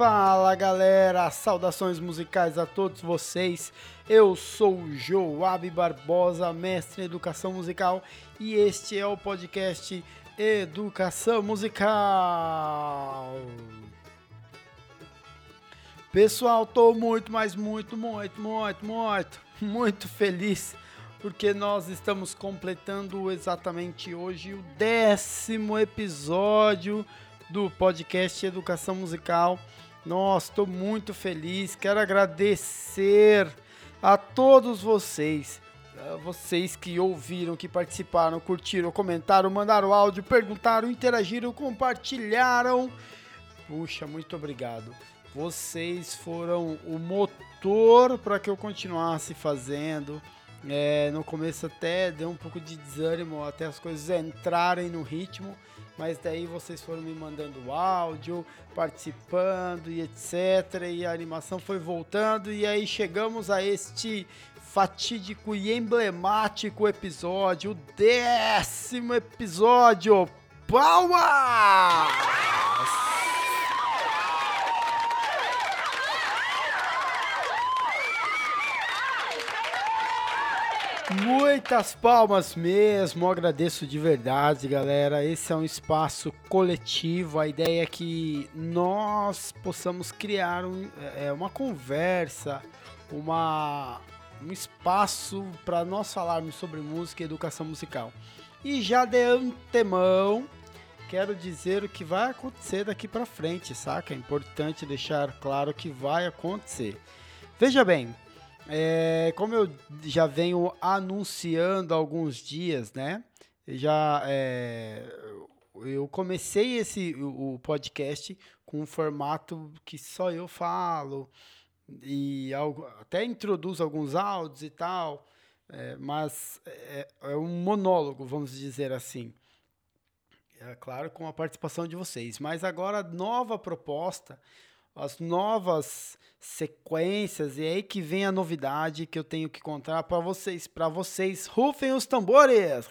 Fala galera, saudações musicais a todos vocês. Eu sou Joab Barbosa, mestre em educação musical, e este é o podcast Educação Musical. Pessoal, tô muito, mas muito, muito, muito, muito, muito feliz porque nós estamos completando exatamente hoje o décimo episódio do podcast Educação Musical. Nossa, estou muito feliz. Quero agradecer a todos vocês, vocês que ouviram, que participaram, curtiram, comentaram, mandaram áudio, perguntaram, interagiram, compartilharam. Puxa, muito obrigado. Vocês foram o motor para que eu continuasse fazendo. É, no começo até deu um pouco de desânimo até as coisas entrarem no ritmo, mas daí vocês foram me mandando áudio, participando e etc. E a animação foi voltando, e aí chegamos a este fatídico e emblemático episódio, o décimo episódio. Palmas! Muitas palmas mesmo, agradeço de verdade, galera. Esse é um espaço coletivo. A ideia é que nós possamos criar um, é, uma conversa, uma, um espaço para nós falarmos sobre música e educação musical. E já de antemão, quero dizer o que vai acontecer daqui para frente, saca? É importante deixar claro que vai acontecer. Veja bem, é, como eu já venho anunciando há alguns dias, né? Já é, eu comecei esse o podcast com um formato que só eu falo e algo, até introduzo alguns áudios e tal, é, mas é, é, um monólogo, vamos dizer assim. É claro, com a participação de vocês. Mas agora, nova proposta as novas sequências e é aí que vem a novidade que eu tenho que contar para vocês, para vocês, rufem os tambores.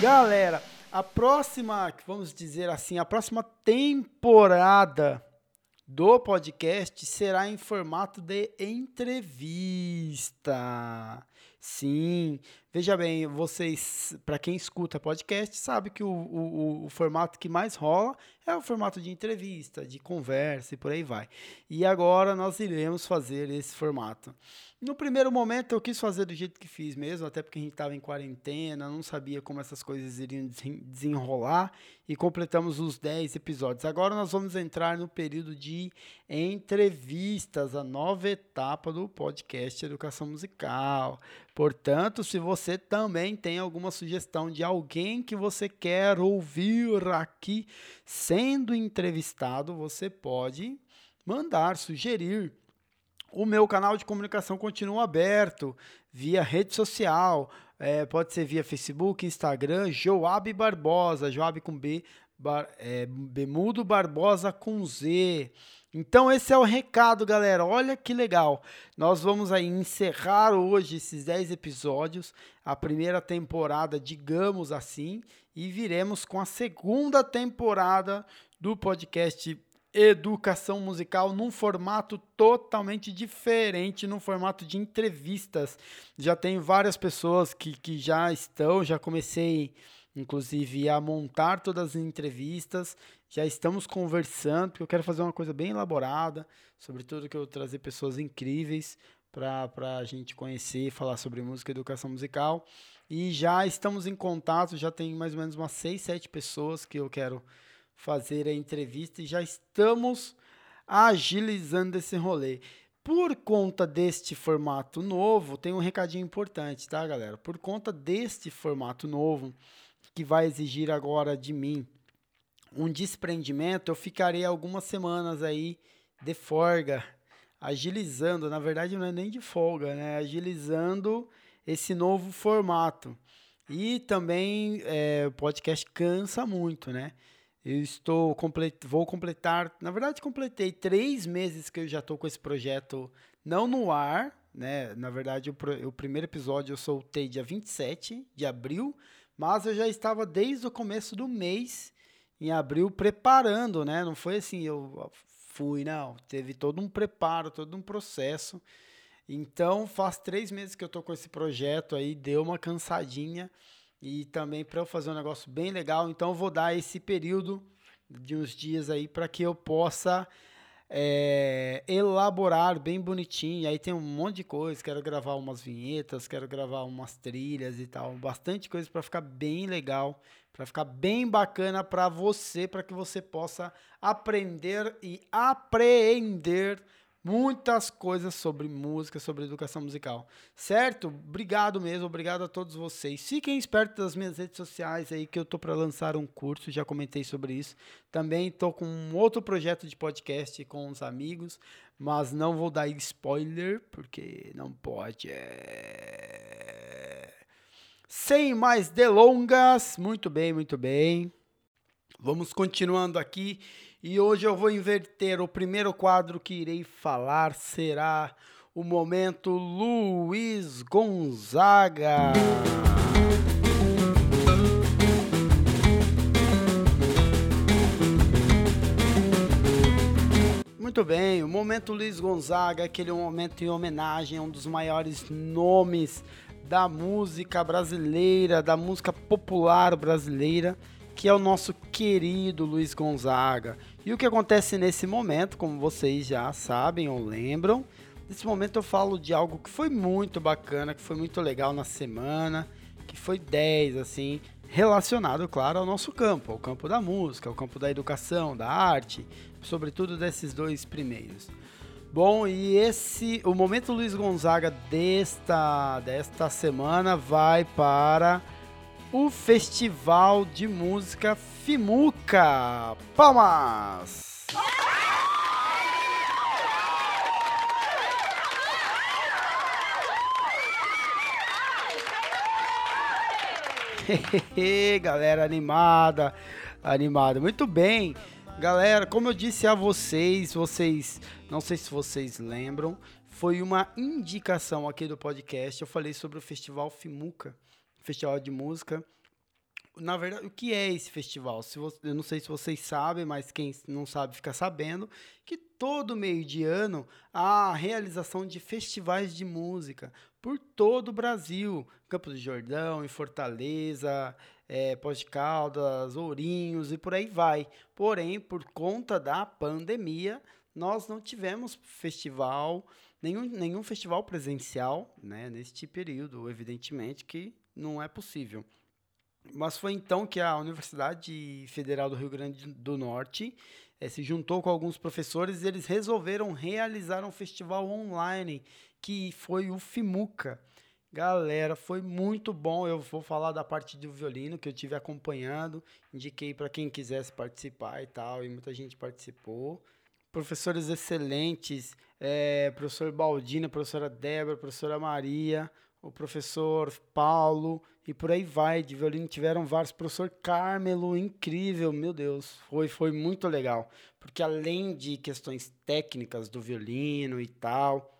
Galera, a próxima, vamos dizer assim, a próxima temporada do podcast será em formato de entrevista. Sim, veja bem, vocês, para quem escuta podcast, sabe que o, o, o, formato que mais rola é o formato de entrevista, de conversa e por aí vai. E agora nós iremos fazer esse formato. No primeiro momento eu quis fazer do jeito que fiz mesmo, até porque a gente estava em quarentena, não sabia como essas coisas iriam desenrolar e completamos os 10 episódios. Agora nós vamos entrar no período de entrevistas, a nova etapa do podcast Educação Musical. Portanto, se você também tem alguma sugestão de alguém que você quer ouvir aqui sendo entrevistado, você pode mandar, sugerir o meu canal de comunicação continua aberto via rede social, é, pode ser via Facebook, Instagram, Joab Barbosa, Joab com B, bar, é, Bemudo Barbosa com Z. Então esse é o recado, galera. Olha que legal. Nós vamos aí encerrar hoje esses 10 episódios, a primeira temporada, digamos assim, e viremos com a segunda temporada do podcast educação musical num formato totalmente diferente, num formato de entrevistas. Já tenho várias pessoas que, que já estão, já comecei inclusive a montar todas as entrevistas. Já estamos conversando, porque eu quero fazer uma coisa bem elaborada, sobretudo que eu trazer pessoas incríveis para a gente conhecer e falar sobre música e educação musical. E já estamos em contato, já tem mais ou menos umas 6, 7 pessoas que eu quero fazer a entrevista e já estamos agilizando esse rolê. Por conta deste formato novo, tem um recadinho importante, tá, galera? Por conta deste formato novo, que vai exigir agora de mim um desprendimento, eu ficarei algumas semanas aí de folga, agilizando, na verdade não é nem de folga, né? Agilizando esse novo formato. E também é, o podcast cansa muito, né? Eu estou complet... vou completar, na verdade completei três meses que eu já estou com esse projeto não no ar, né? Na verdade o, o primeiro episódio eu soltei dia 27 de abril, mas eu já estava desde o começo do mês em abril preparando, né? Não foi assim, eu fui, não. Teve todo um preparo, todo um processo. Então, faz três meses que eu tô com esse projeto aí, deu uma cansadinha. E também para eu fazer um negócio bem legal, então eu vou dar esse período de uns dias aí para que eu possa é, elaborar bem bonitinho. Aí tem um monte de coisa. Quero gravar umas vinhetas, quero gravar umas trilhas e tal. Bastante coisa para ficar bem legal, para ficar bem bacana para você, para que você possa aprender e apreender muitas coisas sobre música, sobre educação musical. Certo? Obrigado mesmo, obrigado a todos vocês. Fiquem espertos das minhas redes sociais aí que eu tô para lançar um curso, já comentei sobre isso. Também tô com um outro projeto de podcast com os amigos, mas não vou dar spoiler porque não pode. É... Sem mais delongas, muito bem, muito bem. Vamos continuando aqui e hoje eu vou inverter. O primeiro quadro que irei falar será o momento Luiz Gonzaga. Muito bem, o momento Luiz Gonzaga, aquele momento em homenagem a um dos maiores nomes da música brasileira, da música popular brasileira, que é o nosso querido Luiz Gonzaga. E o que acontece nesse momento, como vocês já sabem ou lembram, nesse momento eu falo de algo que foi muito bacana, que foi muito legal na semana, que foi 10, assim, relacionado, claro, ao nosso campo, ao campo da música, ao campo da educação, da arte, sobretudo desses dois primeiros. Bom, e esse, o momento Luiz Gonzaga desta, desta semana vai para o Festival de Música Fimuca. Palmas! galera animada, animada. Muito bem. Galera, como eu disse a vocês, vocês, não sei se vocês lembram, foi uma indicação aqui do podcast. Eu falei sobre o Festival Fimuca festival de música. Na verdade, o que é esse festival? Se você, eu não sei se vocês sabem, mas quem não sabe fica sabendo que todo meio de ano há a realização de festivais de música por todo o Brasil, Campos de Jordão, em Fortaleza, é, Pós de Caldas, Ourinhos e por aí vai. Porém, por conta da pandemia, nós não tivemos festival, nenhum, nenhum festival presencial, né, neste período, evidentemente que não é possível. Mas foi então que a Universidade Federal do Rio Grande do Norte eh, se juntou com alguns professores e eles resolveram realizar um festival online que foi o FIMUCA. Galera, foi muito bom. Eu vou falar da parte do violino que eu tive acompanhando, indiquei para quem quisesse participar e tal, e muita gente participou. Professores excelentes, é, professor Baldina, professora Débora, professora Maria, o professor Paulo e por aí vai. De violino tiveram vários. Professor Carmelo, incrível, meu Deus, foi, foi muito legal. Porque além de questões técnicas do violino e tal,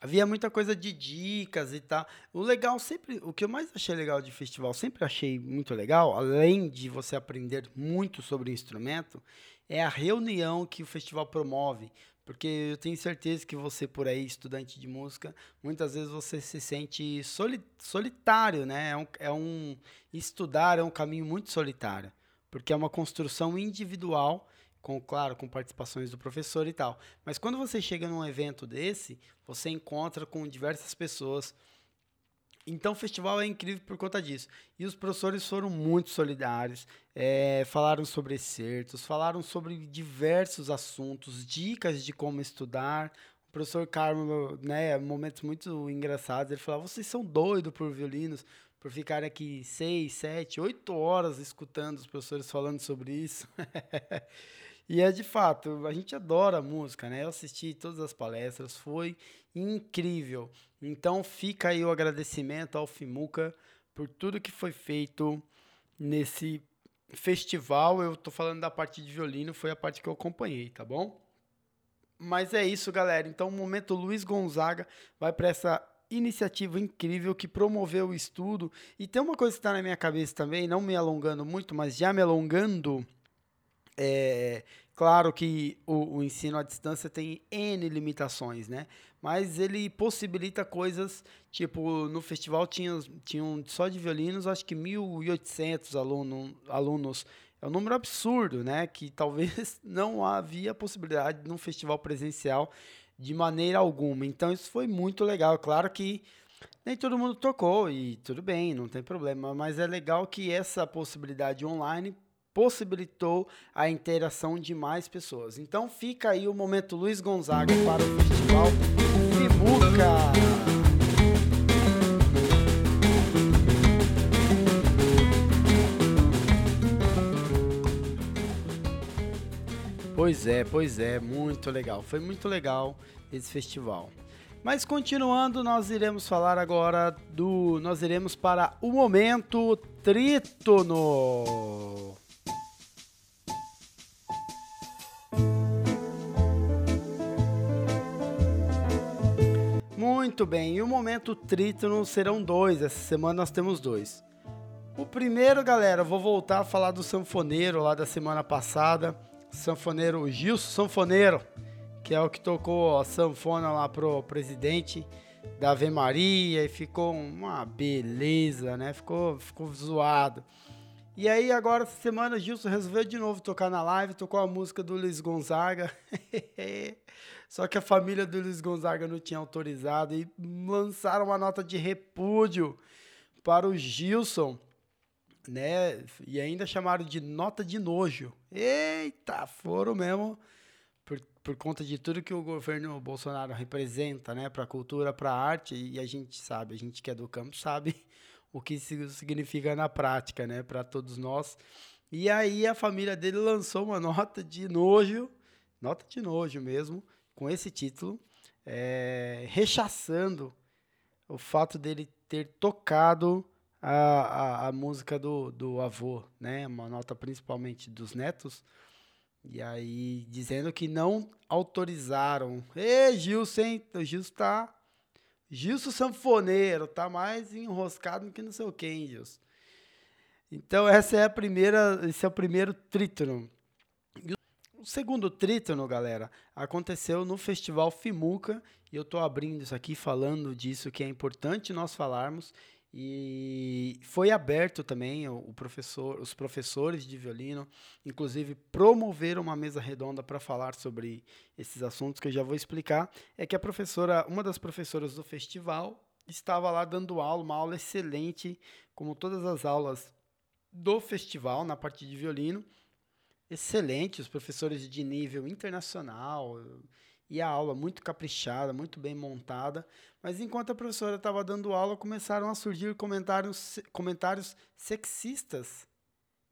havia muita coisa de dicas e tal. O legal sempre, o que eu mais achei legal de festival, sempre achei muito legal, além de você aprender muito sobre o instrumento, é a reunião que o festival promove. Porque eu tenho certeza que você, por aí, estudante de música, muitas vezes você se sente soli solitário, né? É um, é um, estudar é um caminho muito solitário, porque é uma construção individual, com, claro, com participações do professor e tal. Mas quando você chega num evento desse, você encontra com diversas pessoas então o festival é incrível por conta disso. E os professores foram muito solidários, é, falaram sobre excertos, falaram sobre diversos assuntos, dicas de como estudar. O professor Carmo, né, momentos muito engraçados, ele falava, vocês são doidos por violinos, por ficar aqui seis, sete, oito horas escutando os professores falando sobre isso. E é de fato, a gente adora música, né? Eu assisti todas as palestras, foi incrível. Então fica aí o agradecimento ao Fimuca por tudo que foi feito nesse festival. Eu tô falando da parte de violino, foi a parte que eu acompanhei, tá bom? Mas é isso, galera. Então, o momento Luiz Gonzaga vai para essa iniciativa incrível que promoveu o estudo. E tem uma coisa que está na minha cabeça também, não me alongando muito, mas já me alongando É, claro que o, o, ensino à distância tem N limitações, né? Mas ele possibilita coisas, tipo, no festival tinha, tinham só de violinos, acho que 1.800 aluno, alunos. É um número absurdo, né? Que talvez não havia possibilidade num festival presencial de maneira alguma. Então isso foi muito legal. Claro que nem todo mundo tocou e tudo bem, não tem problema, mas é legal que essa possibilidade online possibilitou a interação de mais pessoas. Então fica aí o momento Luiz Gonzaga para o Festival Fimuca. Pois é, pois é, muito legal. Foi muito legal esse festival. Mas continuando, nós iremos falar agora do. Nós iremos para o momento trítono. Muito bem, e o momento trítono serão dois. Essa semana nós temos dois. O primeiro, galera, vou voltar a falar do sanfoneiro lá da semana passada. Sanfoneiro Gilson Sanfoneiro que é o que tocou a sanfona lá pro presidente da Ave Maria e ficou uma beleza, né? Ficou, ficou zoado. E aí agora essa semana Gilson resolveu de novo tocar na live, tocou a música do Luiz Gonzaga. Só que a família do Luiz Gonzaga não tinha autorizado e lançaram uma nota de repúdio para o Gilson, né? E ainda chamaram de nota de nojo. Eita, foram mesmo por conta de tudo que o governo Bolsonaro representa, né, para a cultura, para a arte, e a gente sabe, a gente que é do campo sabe o que isso significa na prática, né, para todos nós. E aí a família dele lançou uma nota de nojo, nota de nojo mesmo, com esse título, é, rechaçando o fato dele ter tocado a, a, a música do, do avô, né, uma nota principalmente dos netos, e aí, dizendo que não autorizaram. Ê, Gilson, O Gilson tá. Gilson Sanfoneiro, tá mais enroscado do que não sei o que, hein, Gilson? Então, essa é a primeira. Esse é o primeiro trítono. O segundo trítono, galera, aconteceu no Festival Fimuca. E eu tô abrindo isso aqui falando disso que é importante nós falarmos. E foi aberto também o professor, os professores de violino, inclusive promoveram uma mesa redonda para falar sobre esses assuntos que eu já vou explicar. É que a professora, uma das professoras do festival, estava lá dando aula, uma aula excelente, como todas as aulas do festival na parte de violino. Excelente, os professores de nível internacional, e a aula muito caprichada, muito bem montada. Mas enquanto a professora estava dando aula, começaram a surgir comentários, comentários sexistas,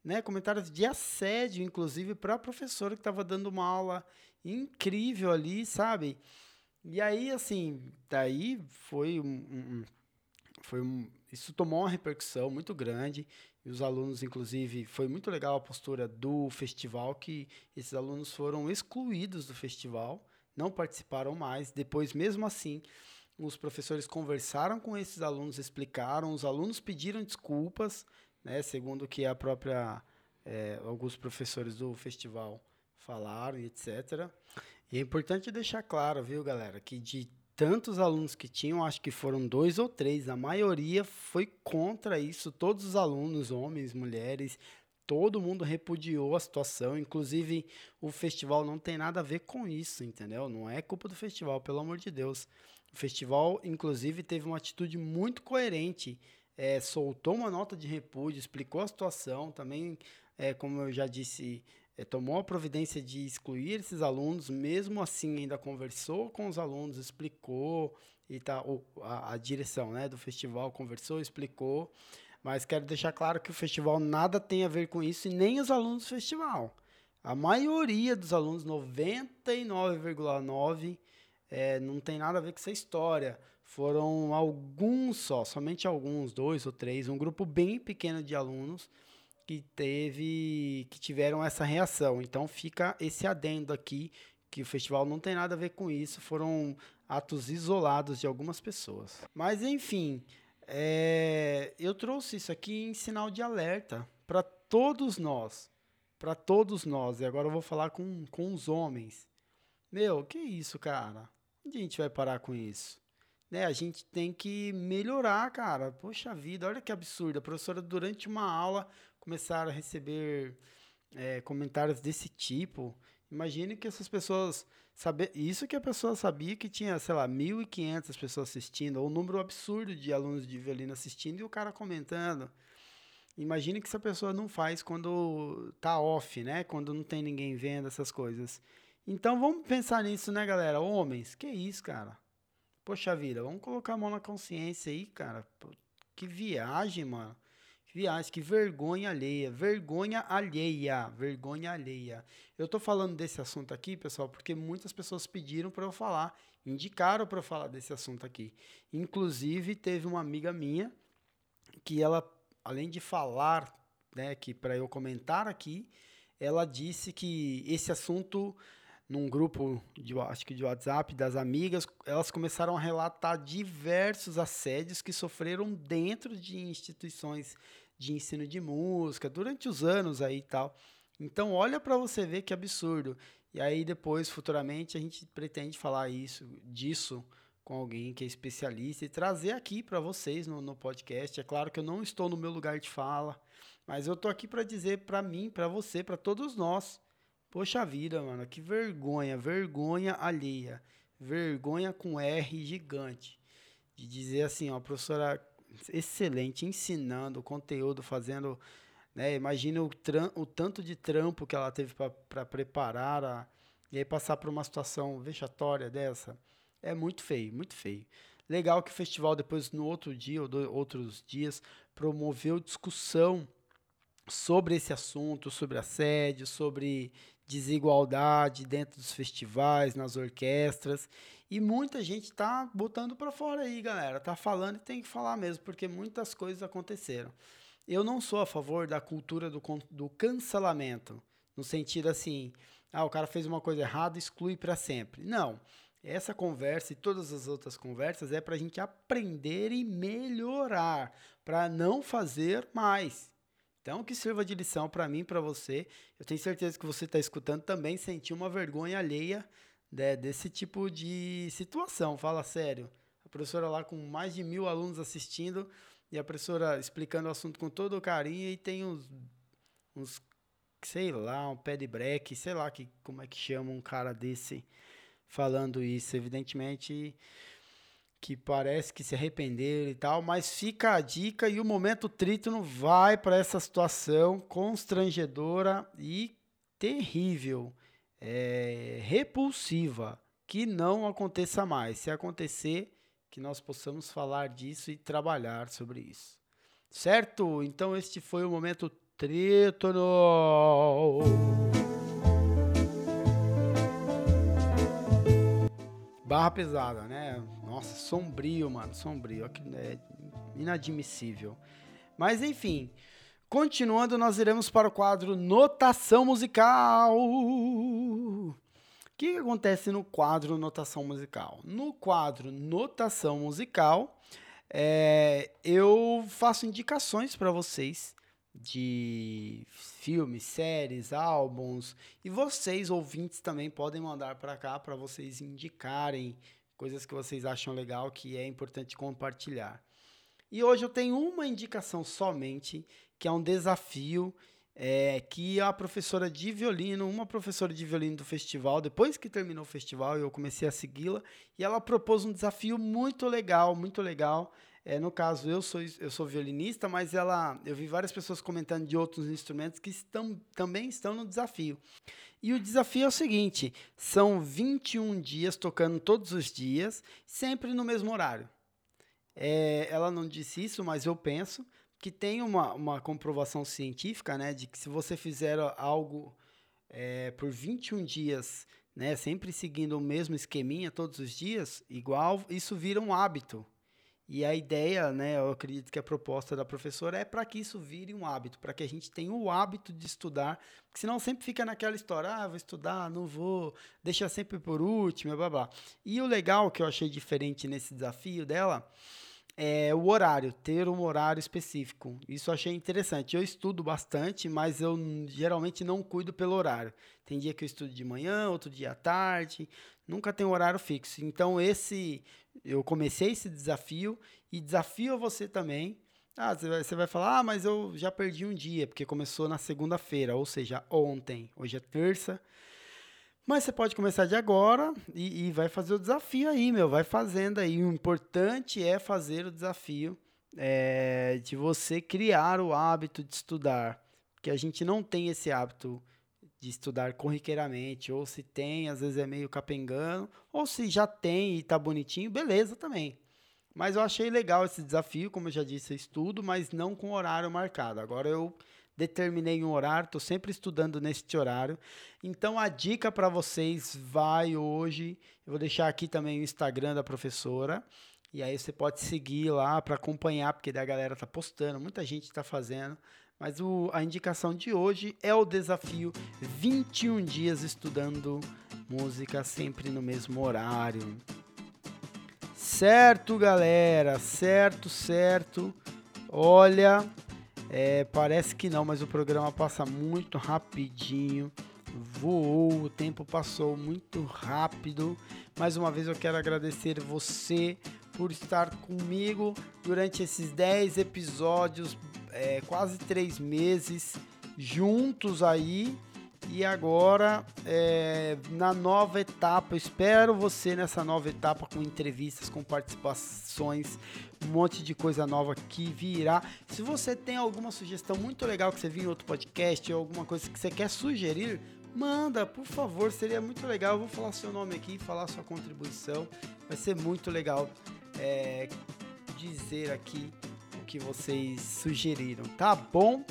né? comentários de assédio, inclusive, para a professora que estava dando uma aula incrível ali, sabe? E aí, assim, daí foi um, um foi um, isso tomou uma repercussão muito grande e os alunos, inclusive, foi muito legal a postura do festival que esses alunos foram excluídos do festival não participaram mais. Depois, mesmo assim, os professores conversaram com esses alunos, explicaram, os alunos pediram desculpas, né, segundo que a própria é, alguns professores do festival falaram, etc. E é importante deixar claro, viu, galera, que de tantos alunos que tinham, acho que foram dois ou três, a maioria foi contra isso, todos os alunos, homens, mulheres, todo mundo repudiou a situação, inclusive o festival não tem nada a ver com isso, entendeu? Não é culpa do festival, pelo amor de Deus. O festival, inclusive, teve uma atitude muito coerente, é, soltou uma nota de repúdio, explicou a situação, também, é, como eu já disse, é, tomou a providência de excluir esses alunos, mesmo assim ainda conversou com os alunos, explicou, e tá, a, a direção né, do festival conversou, explicou, mas quero deixar claro que o festival nada tem a ver com isso e nem os alunos do festival. A maioria dos alunos, 99,9%, é, não tem nada a ver com essa história. Foram alguns só, somente alguns, dois ou três, um grupo bem pequeno de alunos que teve, que tiveram essa reação. Então fica esse adendo aqui que o festival não tem nada a ver com isso. Foram atos isolados de algumas pessoas. Mas enfim, é, eu trouxe isso aqui em sinal de alerta para todos nós, para todos nós, e agora eu vou falar com, com os homens. Meu, que isso, cara? Onde a gente vai parar com isso? Né, a gente tem que melhorar, cara. Poxa vida, olha que absurdo. A professora, durante uma aula, começaram a receber é, comentários desse tipo. Imagine que essas pessoas. Saber, isso que a pessoa sabia que tinha, sei lá, 1.500 pessoas assistindo, ou um número absurdo de alunos de violino assistindo e o cara comentando. Imagine que essa pessoa não faz quando tá off, né? Quando não tem ninguém vendo essas coisas. Então vamos pensar nisso, né, galera? Homens, que isso, cara? Poxa vida, vamos colocar a mão na consciência aí, cara. Que viagem, mano. Viagem, que vergonha alheia. Vergonha alheia. Vergonha alheia. Eu tô falando desse assunto aqui, pessoal, porque muitas pessoas pediram para eu falar, indicaram para eu falar desse assunto aqui. Inclusive, teve uma amiga minha que ela além de falar, né, que para eu comentar aqui, ela disse que esse assunto num grupo de acho que de WhatsApp das amigas, elas começaram a relatar diversos assédios que sofreram dentro de instituições de ensino de música durante os anos aí e tal. Então olha para você ver que absurdo. E aí depois futuramente a gente pretende falar isso disso com alguém que é especialista e trazer aqui para vocês no, no podcast. É claro que eu não estou no meu lugar de fala, mas eu tô aqui para dizer para mim, para você, para todos nós. Poxa vida, mano, que vergonha, vergonha alheia. Vergonha com R gigante. De dizer assim, ó, professora excelente, ensinando conteúdo, fazendo. Né, imagina o, o tanto de trampo que ela teve para preparar a, e aí passar por uma situação vexatória dessa. É muito feio, muito feio. Legal que o festival depois no outro dia ou do, outros dias promoveu discussão sobre esse assunto, sobre assédio, sobre desigualdade dentro dos festivais, nas orquestras. E muita gente está botando para fora aí, galera. Tá falando e tem que falar mesmo, porque muitas coisas aconteceram. Eu não sou a favor da cultura do, do cancelamento, no sentido assim, ah, o cara fez uma coisa errada, exclui para sempre. Não. Essa conversa e todas as outras conversas é para a gente aprender e melhorar, para não fazer mais. Então, que sirva de lição para mim, para você. Eu tenho certeza que você está escutando também sentiu uma vergonha alheia né, desse tipo de situação. Fala sério. A professora lá com mais de mil alunos assistindo e a professora explicando o assunto com todo o carinho e tem uns, uns sei lá, um pé de breque, sei lá que, como é que chama um cara desse falando isso. Evidentemente que parece que se arrependeram e tal, mas fica a dica e o momento trítono vai para essa situação constrangedora e terrível, é, repulsiva, que não aconteça mais. Se acontecer, que nós possamos falar disso e trabalhar sobre isso. Certo? Então este foi o momento trítono. Barra pesada, né? Nossa, sombrio, mano, sombrio. É inadmissível. Mas enfim, continuando, nós iremos para o quadro Notação Musical. O que, acontece no quadro Notação Musical? No quadro Notação Musical, é, eu faço indicações para vocês de filmes, séries, álbuns. E vocês, ouvintes, também podem mandar para cá para vocês indicarem coisas que vocês acham legal, que é importante compartilhar. E hoje eu tenho uma indicação somente, que é um desafio é, que a professora de violino, uma professora de violino do festival, depois que terminou o festival, eu comecei a segui-la, e ela propôs um desafio muito legal, muito legal, é, no caso, eu sou, eu sou violinista, mas ela, eu vi várias pessoas comentando de outros instrumentos que estão, também estão no desafio. E o desafio é o seguinte: são 21 dias tocando todos os dias, sempre no mesmo horário. É, ela não disse isso, mas eu penso que tem uma, uma comprovação científica, né, de que se você fizer algo é, por 21 dias, né, sempre seguindo o mesmo esqueminha todos os dias, igual, isso vira um hábito. E a ideia, né, eu acredito que a proposta da professora é para que isso vire um hábito, para que a gente tenha o hábito de estudar, porque senão sempre fica naquela história, ah, vou estudar, não vou, deixa sempre por último, blá blá. E o legal que eu achei diferente nesse desafio dela é o horário, ter um horário específico. Isso eu achei interessante. Eu estudo bastante, mas eu geralmente não cuido pelo horário. Tem dia que eu estudo de manhã, outro dia à tarde, nunca tem horário fixo. Então esse eu comecei esse desafio e desafio você também. Ah, você vai falar, ah, mas eu já perdi um dia, porque começou na segunda-feira, ou seja, ontem. Hoje é terça. Mas você pode começar de agora e, e, vai fazer o desafio aí, meu. Vai fazendo aí. O importante é fazer o desafio é, de você criar o hábito de estudar. Porque a gente não tem esse hábito de estudar corriqueiramente. Ou se tem, às vezes é meio capengando. Ou se já tem e tá bonitinho, beleza também. Mas eu achei legal esse desafio, como eu já disse, eu estudo, mas não com horário marcado. Agora eu determinei um horário, estou sempre estudando neste horário. Então a dica para vocês vai hoje. Eu vou deixar aqui também o Instagram da professora. E aí você pode seguir lá para acompanhar, porque da galera tá postando, muita gente está fazendo. Mas o, a indicação de hoje é o desafio 21 dias estudando música sempre no mesmo horário. Certo, galera? Certo, certo. Olha, é, parece que não, mas o programa passa muito rapidinho. Voou, o tempo passou muito rápido. Mais uma vez eu quero agradecer você por estar comigo durante esses 10 episódios, é, quase 3 meses juntos aí. E agora, é, na nova etapa, espero você nessa nova etapa com entrevistas, com participações, um monte de coisa nova que virá. Se você tem alguma sugestão muito legal que você viu em outro podcast ou alguma coisa que você quer sugerir, manda, por favor, seria muito legal. Eu vou falar seu nome aqui, falar sua contribuição. Vai ser muito legal é, dizer aqui o que vocês sugeriram, tá bom?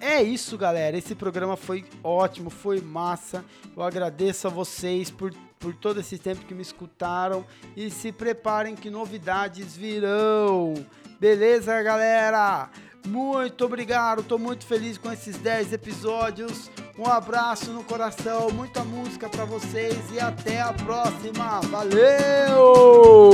É isso, galera. Esse programa foi ótimo, foi massa. Eu agradeço a vocês por, por todo esse tempo que me escutaram. E se preparem que novidades virão. Beleza, galera? Muito obrigado, tô muito feliz com esses 10 episódios. Um abraço no coração, muita música para vocês e até a próxima. Valeu!